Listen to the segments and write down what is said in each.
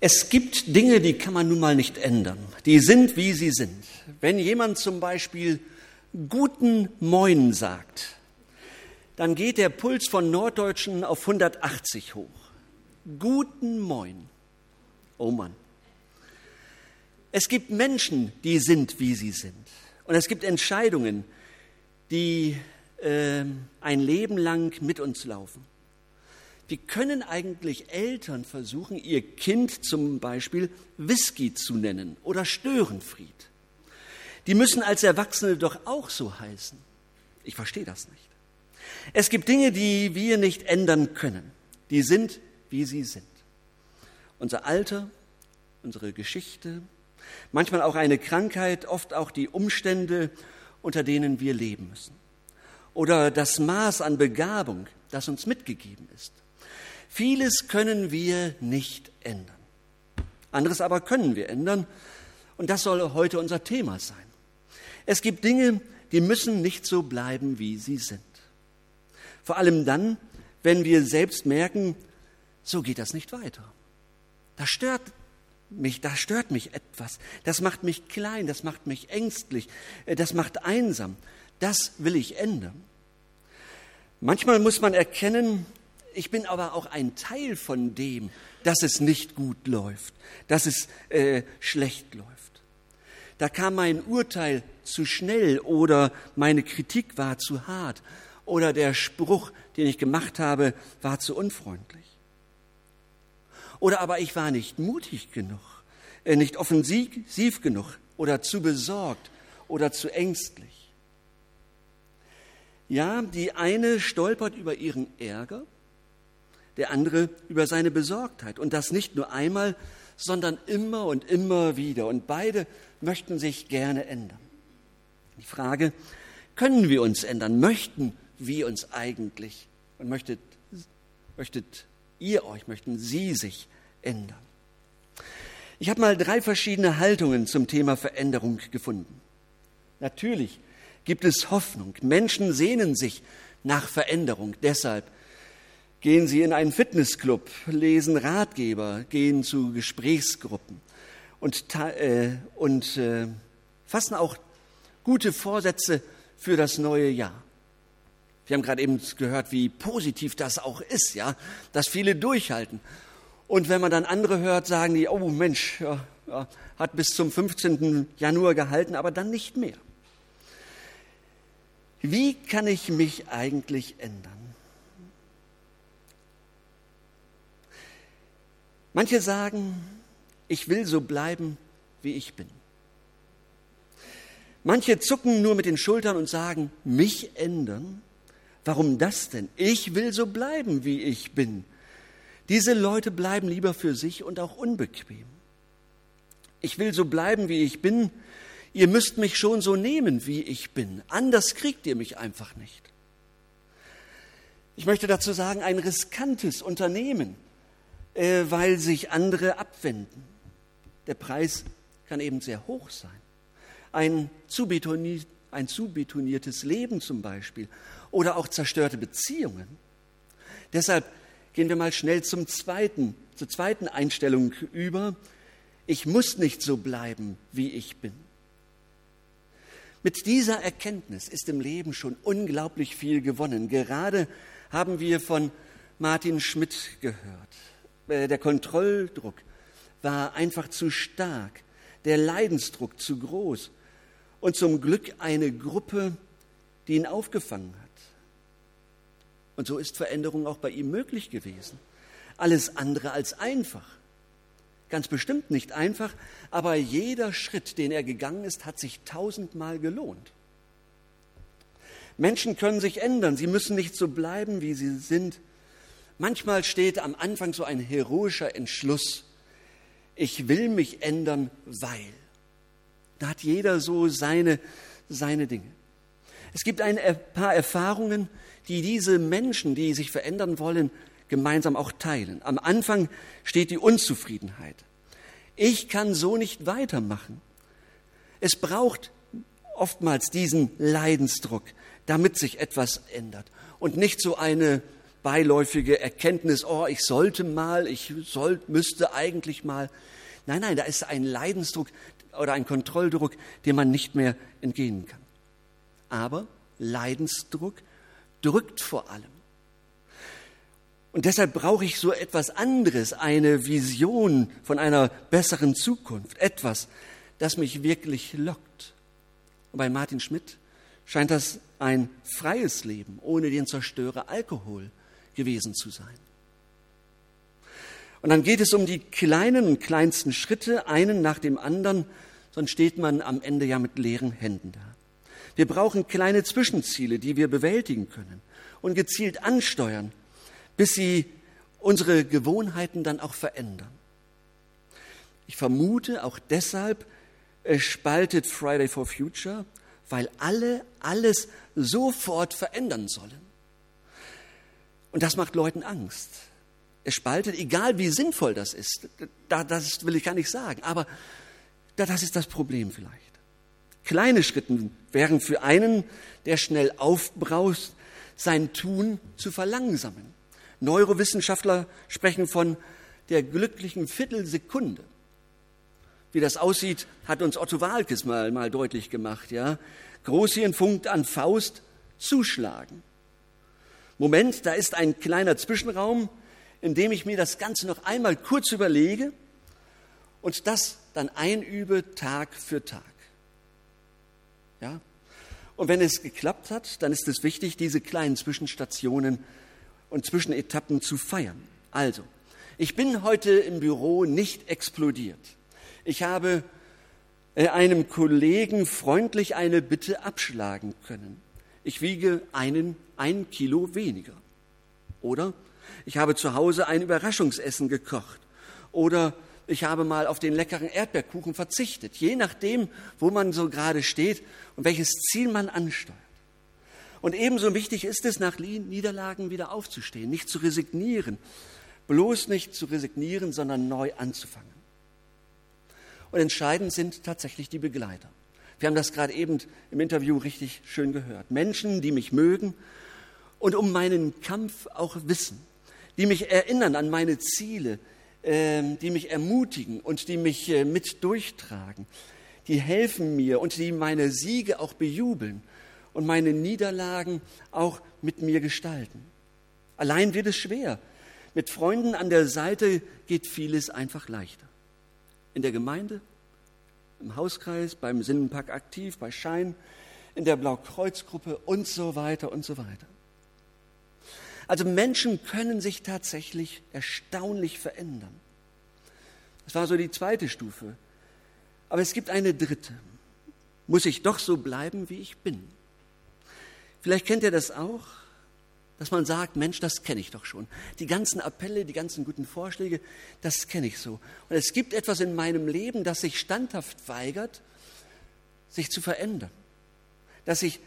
Es gibt Dinge, die kann man nun mal nicht ändern. Die sind, wie sie sind. Wenn jemand zum Beispiel guten Moin sagt, dann geht der Puls von Norddeutschen auf 180 hoch. Guten Moin. Oh Mann. Es gibt Menschen, die sind, wie sie sind. Und es gibt Entscheidungen, die äh, ein Leben lang mit uns laufen. Wie können eigentlich Eltern versuchen, ihr Kind zum Beispiel Whisky zu nennen oder Störenfried? Die müssen als Erwachsene doch auch so heißen. Ich verstehe das nicht. Es gibt Dinge, die wir nicht ändern können. Die sind, wie sie sind. Unser Alter, unsere Geschichte, manchmal auch eine Krankheit, oft auch die Umstände, unter denen wir leben müssen. Oder das Maß an Begabung, das uns mitgegeben ist. Vieles können wir nicht ändern. Anderes aber können wir ändern. Und das soll heute unser Thema sein. Es gibt Dinge, die müssen nicht so bleiben, wie sie sind. Vor allem dann, wenn wir selbst merken, so geht das nicht weiter. Das stört mich, da stört mich etwas. Das macht mich klein, das macht mich ängstlich, äh, das macht einsam. Das will ich ändern. Manchmal muss man erkennen, ich bin aber auch ein Teil von dem, dass es nicht gut läuft, dass es äh, schlecht läuft. Da kam mein Urteil zu schnell oder meine Kritik war zu hart oder der Spruch, den ich gemacht habe, war zu unfreundlich. Oder aber ich war nicht mutig genug, äh, nicht offensiv genug oder zu besorgt oder zu ängstlich. Ja, die eine stolpert über ihren Ärger der andere über seine Besorgtheit. Und das nicht nur einmal, sondern immer und immer wieder. Und beide möchten sich gerne ändern. Die Frage, können wir uns ändern? Möchten wir uns eigentlich? Und möchtet, möchtet ihr euch, möchten Sie sich ändern? Ich habe mal drei verschiedene Haltungen zum Thema Veränderung gefunden. Natürlich gibt es Hoffnung. Menschen sehnen sich nach Veränderung. Deshalb Gehen Sie in einen Fitnessclub, lesen Ratgeber, gehen zu Gesprächsgruppen und, äh, und äh, fassen auch gute Vorsätze für das neue Jahr. Wir haben gerade eben gehört, wie positiv das auch ist, ja, dass viele durchhalten. Und wenn man dann andere hört, sagen die, oh Mensch, ja, ja, hat bis zum 15. Januar gehalten, aber dann nicht mehr. Wie kann ich mich eigentlich ändern? Manche sagen, ich will so bleiben, wie ich bin. Manche zucken nur mit den Schultern und sagen, mich ändern? Warum das denn? Ich will so bleiben, wie ich bin. Diese Leute bleiben lieber für sich und auch unbequem. Ich will so bleiben, wie ich bin. Ihr müsst mich schon so nehmen, wie ich bin. Anders kriegt ihr mich einfach nicht. Ich möchte dazu sagen, ein riskantes Unternehmen äh, weil sich andere abwenden. Der Preis kann eben sehr hoch sein. Ein zu, ein zu betoniertes Leben zum Beispiel oder auch zerstörte Beziehungen. Deshalb gehen wir mal schnell zum zweiten, zur zweiten Einstellung über. Ich muss nicht so bleiben, wie ich bin. Mit dieser Erkenntnis ist im Leben schon unglaublich viel gewonnen. Gerade haben wir von Martin Schmidt gehört. Äh, der Kontrolldruck war einfach zu stark, der Leidensdruck zu groß und zum Glück eine Gruppe, die ihn aufgefangen hat. Und so ist Veränderung auch bei ihm möglich gewesen. Alles andere als einfach. Ganz bestimmt nicht einfach, aber jeder Schritt, den er gegangen ist, hat sich tausendmal gelohnt. Menschen können sich ändern, sie müssen nicht so bleiben, wie sie sind. Manchmal steht am Anfang so ein heroischer Entschluss. Ich will mich ändern, weil. Da hat jeder so seine, seine Dinge. Es gibt ein paar Erfahrungen, die diese Menschen, die sich verändern wollen, gemeinsam auch teilen. Am Anfang steht die Unzufriedenheit. Ich kann so nicht weitermachen. Es braucht oftmals diesen Leidensdruck, damit sich etwas ändert und nicht so eine beiläufige Erkenntnis, oh, ich sollte mal, ich soll, müsste eigentlich mal. Nein, nein, da ist ein Leidensdruck oder ein Kontrolldruck, dem man nicht mehr entgehen kann. Aber Leidensdruck drückt vor allem. Und deshalb brauche ich so etwas anderes, eine Vision von einer besseren Zukunft, etwas, das mich wirklich lockt. Und bei Martin Schmidt scheint das ein freies Leben ohne den Zerstörer Alkohol gewesen zu sein. Und dann geht es um die kleinen und kleinsten Schritte, einen nach dem anderen, sonst steht man am Ende ja mit leeren Händen da. Wir brauchen kleine Zwischenziele, die wir bewältigen können und gezielt ansteuern, bis sie unsere Gewohnheiten dann auch verändern. Ich vermute auch deshalb es spaltet Friday for Future, weil alle alles sofort verändern sollen. Und das macht Leuten Angst. Es spaltet, egal wie sinnvoll das ist, das will ich gar nicht sagen, aber das ist das Problem vielleicht. Kleine Schritte wären für einen, der schnell aufbraust, sein Tun zu verlangsamen. Neurowissenschaftler sprechen von der glücklichen Viertelsekunde. Wie das aussieht, hat uns Otto Walkes mal, mal deutlich gemacht. Ja? Großhirn funkt an Faust, zuschlagen. Moment, da ist ein kleiner Zwischenraum, in dem ich mir das Ganze noch einmal kurz überlege und das dann einübe Tag für Tag. Ja? Und wenn es geklappt hat, dann ist es wichtig, diese kleinen Zwischenstationen und Zwischenetappen zu feiern. Also, ich bin heute im Büro nicht explodiert. Ich habe äh, einem Kollegen freundlich eine Bitte abschlagen können. Ich wiege einen, ein Kilo weniger. Oder ich habe zu Hause ein Überraschungsessen gekocht. Oder ich habe mal auf den leckeren Erdbeerkuchen verzichtet. Je nachdem, wo man so gerade steht und welches Ziel man ansteuert. Und ebenso wichtig ist es, nach Niederlagen wieder aufzustehen, nicht zu resignieren. Bloß nicht zu resignieren, sondern neu anzufangen. Und entscheidend sind tatsächlich die Begleiter. Wir haben das gerade eben im Interview richtig schön gehört. Menschen, die mich mögen und um meinen Kampf auch wissen, die mich erinnern an meine Ziele, ähm, die mich ermutigen und die mich äh, mit durchtragen, die helfen mir und die meine Siege auch bejubeln und meine Niederlagen auch mit mir gestalten. Allein wird es schwer. Mit Freunden an der Seite geht vieles einfach leichter in der Gemeinde, im Hauskreis, beim Sinnenpack aktiv, bei Schein, in der Blaukreuzgruppe und so weiter und so weiter. Also Menschen können sich tatsächlich erstaunlich verändern. Das war so die zweite Stufe. Aber es gibt eine dritte. Muss ich doch so bleiben, wie ich bin? Vielleicht kennt ihr das auch dass man sagt, Mensch, das kenne ich doch schon. Die ganzen Appelle, die ganzen guten Vorschläge, das kenne ich so. Und es gibt etwas in meinem Leben, das sich standhaft weigert, sich zu verändern. Das sich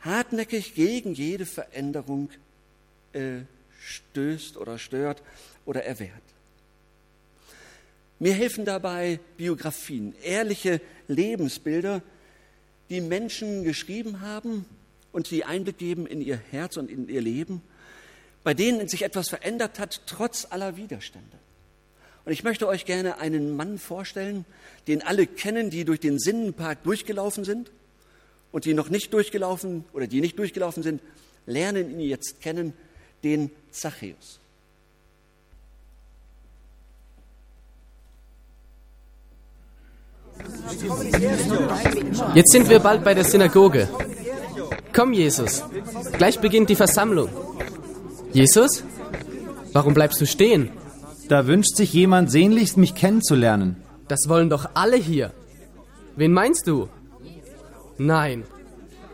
hartnäckig gegen jede Veränderung äh, stößt oder stört oder erwehrt. Mir helfen dabei Biografien, ehrliche Lebensbilder, die Menschen geschrieben haben, und die Einblick geben in ihr Herz und in ihr Leben, bei denen sich etwas verändert hat, trotz aller Widerstände. Und ich möchte euch gerne einen Mann vorstellen, den alle kennen, die durch den Sinnenpark durchgelaufen sind und die noch nicht durchgelaufen oder die nicht durchgelaufen sind, lernen ihn jetzt kennen, den Zachäus. Jetzt sind wir bald bei der Synagoge. Komm, Jesus. Gleich beginnt die Versammlung. Jesus? Warum bleibst du stehen? Da wünscht sich jemand sehnlichst, mich kennenzulernen. Das wollen doch alle hier. Wen meinst du? Nein,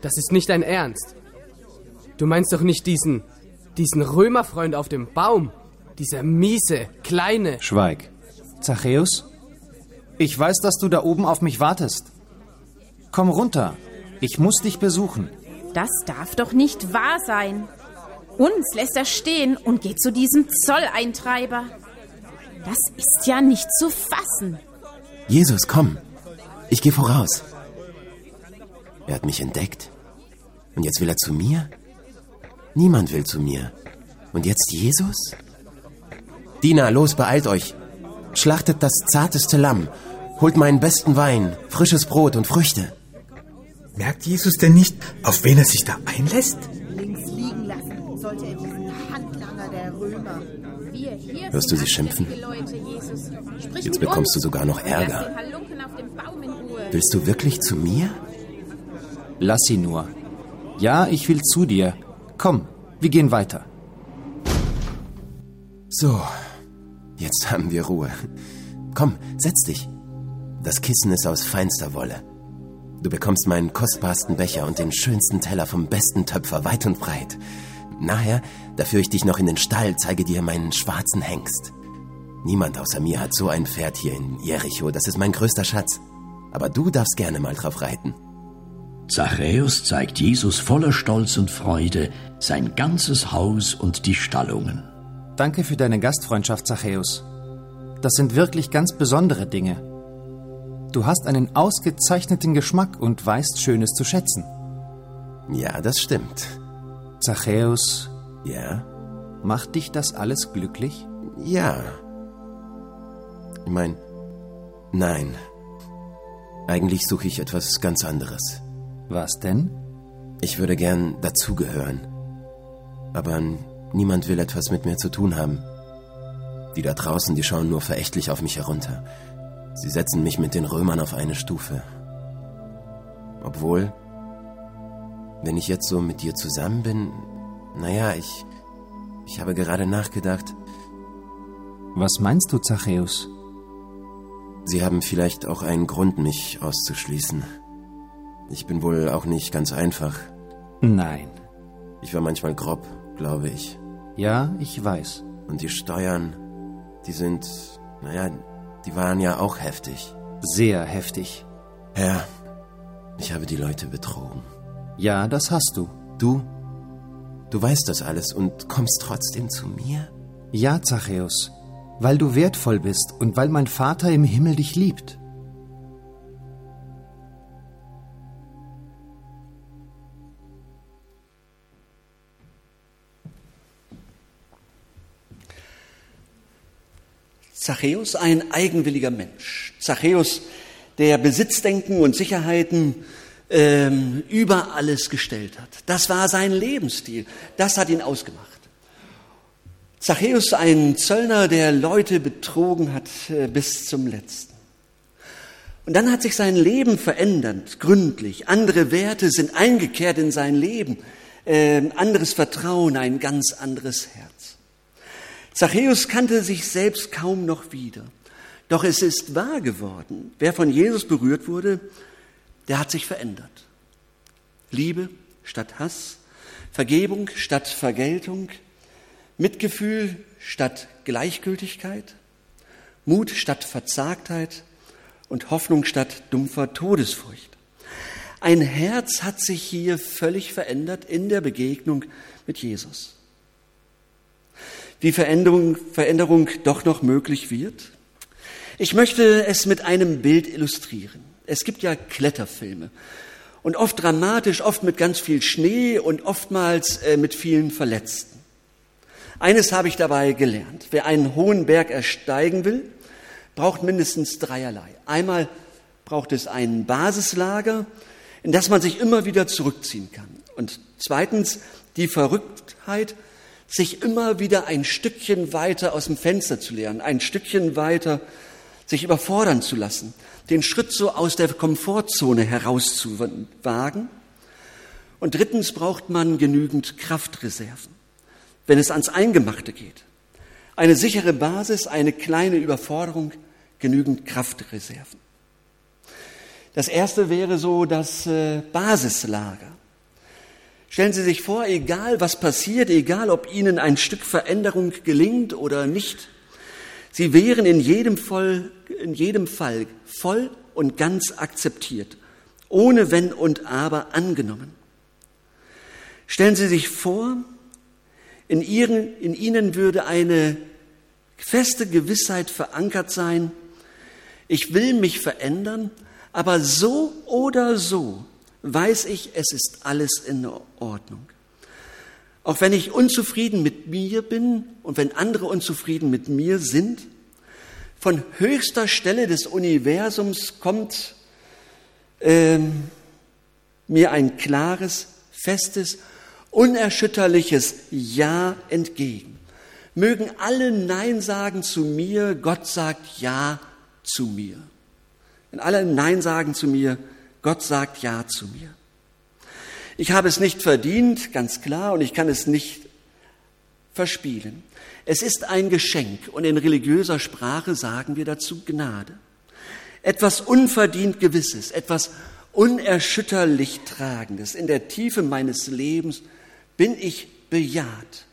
das ist nicht dein Ernst. Du meinst doch nicht diesen, diesen Römerfreund auf dem Baum? Dieser miese, kleine. Schweig. Zachäus? Ich weiß, dass du da oben auf mich wartest. Komm runter. Ich muss dich besuchen. Das darf doch nicht wahr sein. Uns lässt er stehen und geht zu diesem Zolleintreiber. Das ist ja nicht zu fassen. Jesus, komm. Ich gehe voraus. Er hat mich entdeckt. Und jetzt will er zu mir? Niemand will zu mir. Und jetzt Jesus? Diener, los, beeilt euch. Schlachtet das zarteste Lamm. Holt meinen besten Wein, frisches Brot und Früchte. Merkt Jesus denn nicht, auf wen er sich da einlässt? links liegen lassen, sollte er diesen Handlanger der Römer. Wir hier Hörst du sie schimpfen? Jetzt bekommst du sogar noch Ärger. Willst du wirklich zu mir? Lass sie nur. Ja, ich will zu dir. Komm, wir gehen weiter. So, jetzt haben wir Ruhe. Komm, setz dich. Das Kissen ist aus feinster Wolle. Du bekommst meinen kostbarsten Becher und den schönsten Teller vom besten Töpfer weit und breit. Nachher, da führe ich dich noch in den Stall, zeige dir meinen schwarzen Hengst. Niemand außer mir hat so ein Pferd hier in Jericho, das ist mein größter Schatz. Aber du darfst gerne mal drauf reiten. Zachäus zeigt Jesus voller Stolz und Freude sein ganzes Haus und die Stallungen. Danke für deine Gastfreundschaft, Zachäus. Das sind wirklich ganz besondere Dinge. Du hast einen ausgezeichneten Geschmack und weißt Schönes zu schätzen. Ja, das stimmt. Zachäus, Ja? macht dich das alles glücklich? Ja. Ich mein, nein. Eigentlich suche ich etwas ganz anderes. Was denn? Ich würde gern dazugehören. Aber niemand will etwas mit mir zu tun haben. Die da draußen, die schauen nur verächtlich auf mich herunter. Sie setzen mich mit den Römern auf eine Stufe. Obwohl, wenn ich jetzt so mit dir zusammen bin, naja, ich, ich habe gerade nachgedacht, Was meinst du, Zachäus? Sie haben vielleicht auch einen Grund, mich auszuschließen. Ich bin wohl auch nicht ganz einfach. Nein. Ich war manchmal grob, glaube ich. Ja, ich weiß. Und die Steuern, die sind, naja, die waren ja auch heftig. Sehr heftig. Ja, ich habe die Leute betrogen. Ja, das hast du. Du, du weißt das alles und kommst trotzdem zu mir? Ja, Zachäus, weil du wertvoll bist und weil mein Vater im Himmel dich liebt. Zachäus ein eigenwilliger Mensch. Zachäus, der Besitzdenken und Sicherheiten ähm, über alles gestellt hat. Das war sein Lebensstil. Das hat ihn ausgemacht. Zachäus ein Zöllner, der Leute betrogen hat äh, bis zum letzten. Und dann hat sich sein Leben verändert, gründlich. Andere Werte sind eingekehrt in sein Leben. Äh, anderes Vertrauen, ein ganz anderes Herz. Zachäus kannte sich selbst kaum noch wieder. Doch es ist wahr geworden. Wer von Jesus berührt wurde, der hat sich verändert. Liebe statt Hass, Vergebung statt Vergeltung, Mitgefühl statt Gleichgültigkeit, Mut statt Verzagtheit und Hoffnung statt dumpfer Todesfurcht. Ein Herz hat sich hier völlig verändert in der Begegnung mit Jesus. Wie Veränderung, Veränderung doch noch möglich wird? Ich möchte es mit einem Bild illustrieren. Es gibt ja Kletterfilme und oft dramatisch, oft mit ganz viel Schnee und oftmals äh, mit vielen Verletzten. Eines habe ich dabei gelernt. Wer einen hohen Berg ersteigen will, braucht mindestens dreierlei. Einmal braucht es ein Basislager, in das man sich immer wieder zurückziehen kann. Und zweitens die Verrücktheit, sich immer wieder ein Stückchen weiter aus dem Fenster zu lernen, ein Stückchen weiter sich überfordern zu lassen, den Schritt so aus der Komfortzone herauszuwagen. Und drittens braucht man genügend Kraftreserven, wenn es ans Eingemachte geht. Eine sichere Basis, eine kleine Überforderung, genügend Kraftreserven. Das erste wäre so das äh, Basislager. Stellen Sie sich vor, egal was passiert, egal ob Ihnen ein Stück Veränderung gelingt oder nicht, Sie wären in jedem Fall, in jedem Fall voll und ganz akzeptiert, ohne Wenn und Aber angenommen. Stellen Sie sich vor, in, ihren, in Ihnen würde eine feste Gewissheit verankert sein, ich will mich verändern, aber so oder so weiß ich, es ist alles in Ordnung. Auch wenn ich unzufrieden mit mir bin und wenn andere unzufrieden mit mir sind, von höchster Stelle des Universums kommt ähm, mir ein klares, festes, unerschütterliches Ja entgegen. Mögen alle Nein sagen zu mir, Gott sagt Ja zu mir. Wenn alle Nein sagen zu mir, Gott sagt Ja zu mir. Ich habe es nicht verdient, ganz klar, und ich kann es nicht verspielen. Es ist ein Geschenk und in religiöser Sprache sagen wir dazu Gnade. Etwas unverdient Gewisses, etwas unerschütterlich Tragendes. In der Tiefe meines Lebens bin ich bejaht.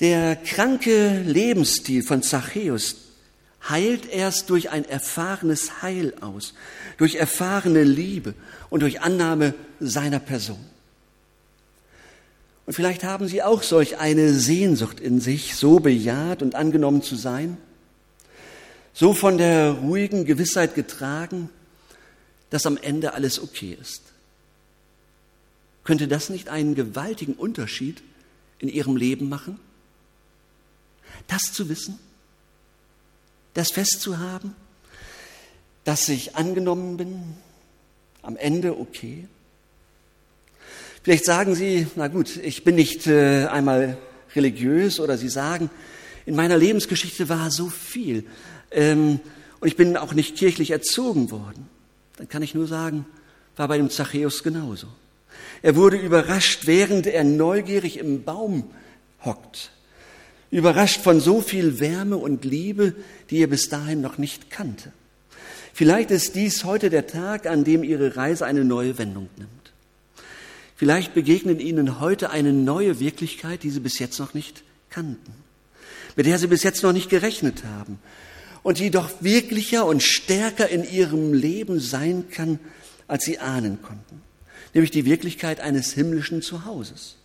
Der kranke Lebensstil von Zachäus heilt erst durch ein erfahrenes Heil aus, durch erfahrene Liebe und durch Annahme seiner Person. Und vielleicht haben Sie auch solch eine Sehnsucht in sich, so bejaht und angenommen zu sein, so von der ruhigen Gewissheit getragen, dass am Ende alles okay ist. Könnte das nicht einen gewaltigen Unterschied in Ihrem Leben machen? Das zu wissen? Das festzuhaben, dass ich angenommen bin, am Ende okay. Vielleicht sagen Sie, na gut, ich bin nicht äh, einmal religiös oder Sie sagen, in meiner Lebensgeschichte war so viel ähm, und ich bin auch nicht kirchlich erzogen worden. Dann kann ich nur sagen, war bei dem Zachäus genauso. Er wurde überrascht, während er neugierig im Baum hockt überrascht von so viel Wärme und Liebe, die er bis dahin noch nicht kannte. Vielleicht ist dies heute der Tag, an dem Ihre Reise eine neue Wendung nimmt. Vielleicht begegnet Ihnen heute eine neue Wirklichkeit, die Sie bis jetzt noch nicht kannten, mit der Sie bis jetzt noch nicht gerechnet haben und die doch wirklicher und stärker in Ihrem Leben sein kann, als Sie ahnen konnten, nämlich die Wirklichkeit eines himmlischen Zuhauses.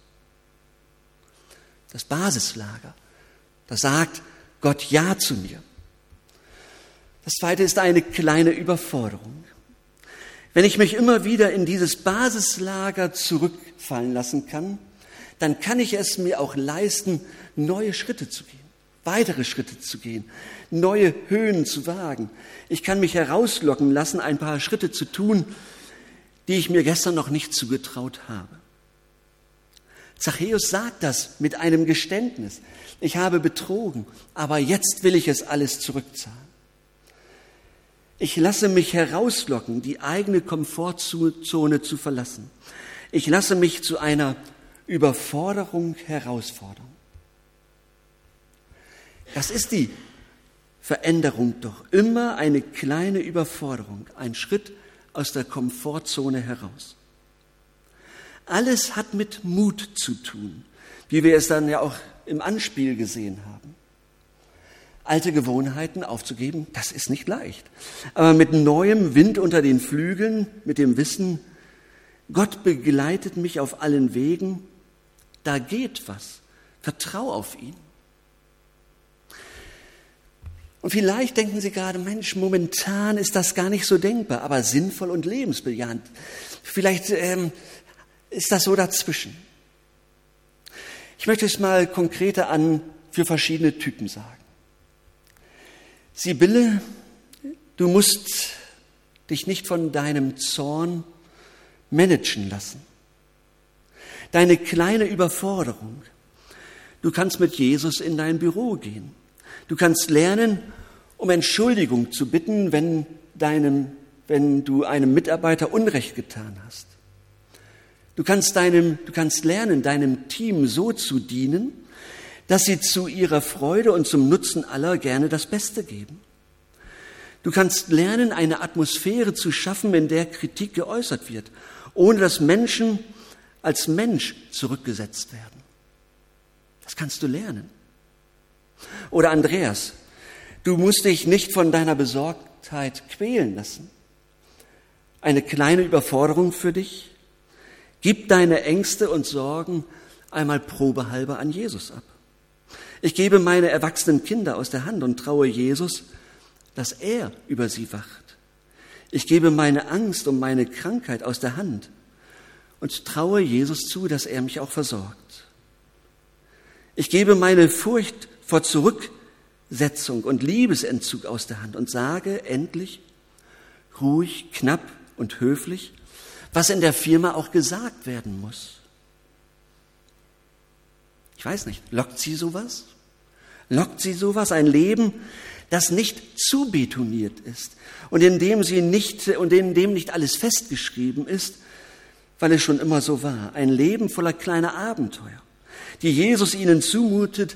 Das Basislager, da sagt Gott Ja zu mir. Das zweite ist eine kleine Überforderung. Wenn ich mich immer wieder in dieses Basislager zurückfallen lassen kann, dann kann ich es mir auch leisten, neue Schritte zu gehen, weitere Schritte zu gehen, neue Höhen zu wagen. Ich kann mich herauslocken lassen, ein paar Schritte zu tun, die ich mir gestern noch nicht zugetraut habe. Zachäus sagt das mit einem Geständnis. Ich habe betrogen, aber jetzt will ich es alles zurückzahlen. Ich lasse mich herauslocken, die eigene Komfortzone zu verlassen. Ich lasse mich zu einer Überforderung herausfordern. Das ist die Veränderung doch. Immer eine kleine Überforderung, ein Schritt aus der Komfortzone heraus. Alles hat mit Mut zu tun, wie wir es dann ja auch im Anspiel gesehen haben. Alte Gewohnheiten aufzugeben, das ist nicht leicht. Aber mit neuem Wind unter den Flügeln, mit dem Wissen, Gott begleitet mich auf allen Wegen, da geht was. Vertrau auf ihn. Und vielleicht denken Sie gerade, Mensch, momentan ist das gar nicht so denkbar, aber sinnvoll und lebensbejahend. Vielleicht ähm, ist das so dazwischen. Ich möchte es mal konkreter an für verschiedene Typen sagen. Sibylle, du musst dich nicht von deinem Zorn managen lassen. Deine kleine Überforderung. Du kannst mit Jesus in dein Büro gehen. Du kannst lernen, um Entschuldigung zu bitten, wenn, deinem, wenn du einem Mitarbeiter Unrecht getan hast. Du kannst, deinem, du kannst lernen, deinem Team so zu dienen, dass sie zu ihrer Freude und zum Nutzen aller gerne das Beste geben. Du kannst lernen, eine Atmosphäre zu schaffen, in der Kritik geäußert wird, ohne dass Menschen als Mensch zurückgesetzt werden. Das kannst du lernen. Oder Andreas, du musst dich nicht von deiner Besorgtheit quälen lassen. Eine kleine Überforderung für dich, Gib deine Ängste und Sorgen einmal probehalber an Jesus ab. Ich gebe meine erwachsenen Kinder aus der Hand und traue Jesus, dass er über sie wacht. Ich gebe meine Angst und meine Krankheit aus der Hand und traue Jesus zu, dass er mich auch versorgt. Ich gebe meine Furcht vor Zurücksetzung und Liebesentzug aus der Hand und sage endlich, ruhig, knapp und höflich, was in der Firma auch gesagt werden muss. Ich weiß nicht, lockt sie sowas? Lockt sie sowas? Ein Leben, das nicht zu betoniert ist und in dem sie nicht, und in dem nicht alles festgeschrieben ist, weil es schon immer so war. Ein Leben voller kleiner Abenteuer, die Jesus ihnen zumutet,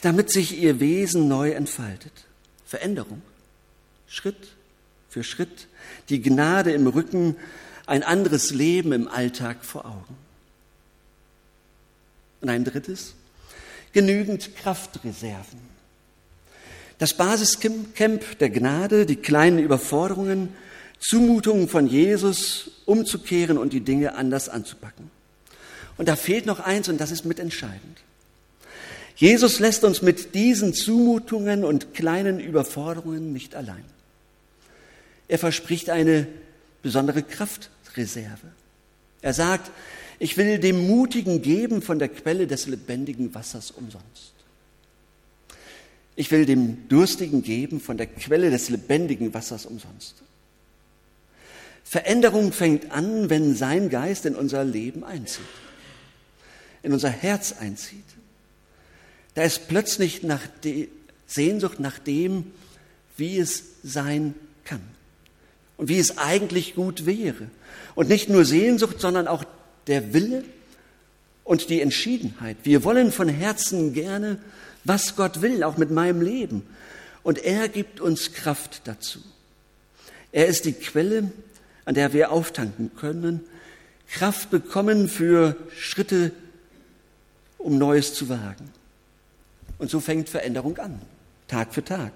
damit sich ihr Wesen neu entfaltet. Veränderung, Schritt für Schritt, die Gnade im Rücken, ein anderes Leben im Alltag vor Augen. Und ein drittes, genügend Kraftreserven. Das Basiscamp der Gnade, die kleinen Überforderungen, Zumutungen von Jesus umzukehren und die Dinge anders anzupacken. Und da fehlt noch eins und das ist mitentscheidend. Jesus lässt uns mit diesen Zumutungen und kleinen Überforderungen nicht allein. Er verspricht eine besondere Kraftreserve. Er sagt, ich will dem Mutigen geben von der Quelle des lebendigen Wassers umsonst. Ich will dem Durstigen geben von der Quelle des lebendigen Wassers umsonst. Veränderung fängt an, wenn sein Geist in unser Leben einzieht, in unser Herz einzieht. Da ist plötzlich nach Sehnsucht nach dem, wie es sein kann und wie es eigentlich gut wäre. Und nicht nur Sehnsucht, sondern auch der Wille und die Entschiedenheit. Wir wollen von Herzen gerne, was Gott will, auch mit meinem Leben. Und er gibt uns Kraft dazu. Er ist die Quelle an der wir auftanken können, Kraft bekommen für Schritte, um Neues zu wagen. Und so fängt Veränderung an, Tag für Tag.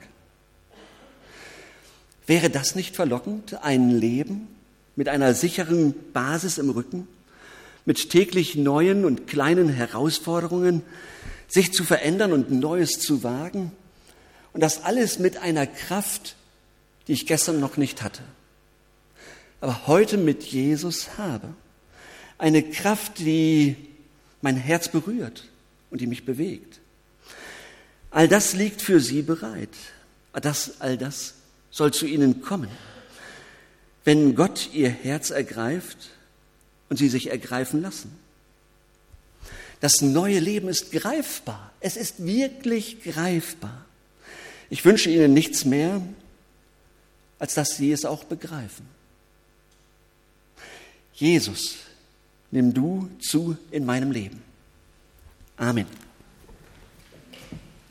Wäre das nicht verlockend, ein Leben mit einer sicheren Basis im Rücken, mit täglich neuen und kleinen Herausforderungen, sich zu verändern und Neues zu wagen? Und das alles mit einer Kraft, die ich gestern noch nicht hatte aber heute mit Jesus habe. Eine Kraft, die mein Herz berührt und die mich bewegt. All das liegt für Sie bereit. Das, all das soll zu Ihnen kommen. Wenn Gott Ihr Herz ergreift und Sie sich ergreifen lassen. Das neue Leben ist greifbar. Es ist wirklich greifbar. Ich wünsche Ihnen nichts mehr, als dass Sie es auch begreifen. Jesus, nimm du zu in meinem Leben. Amen.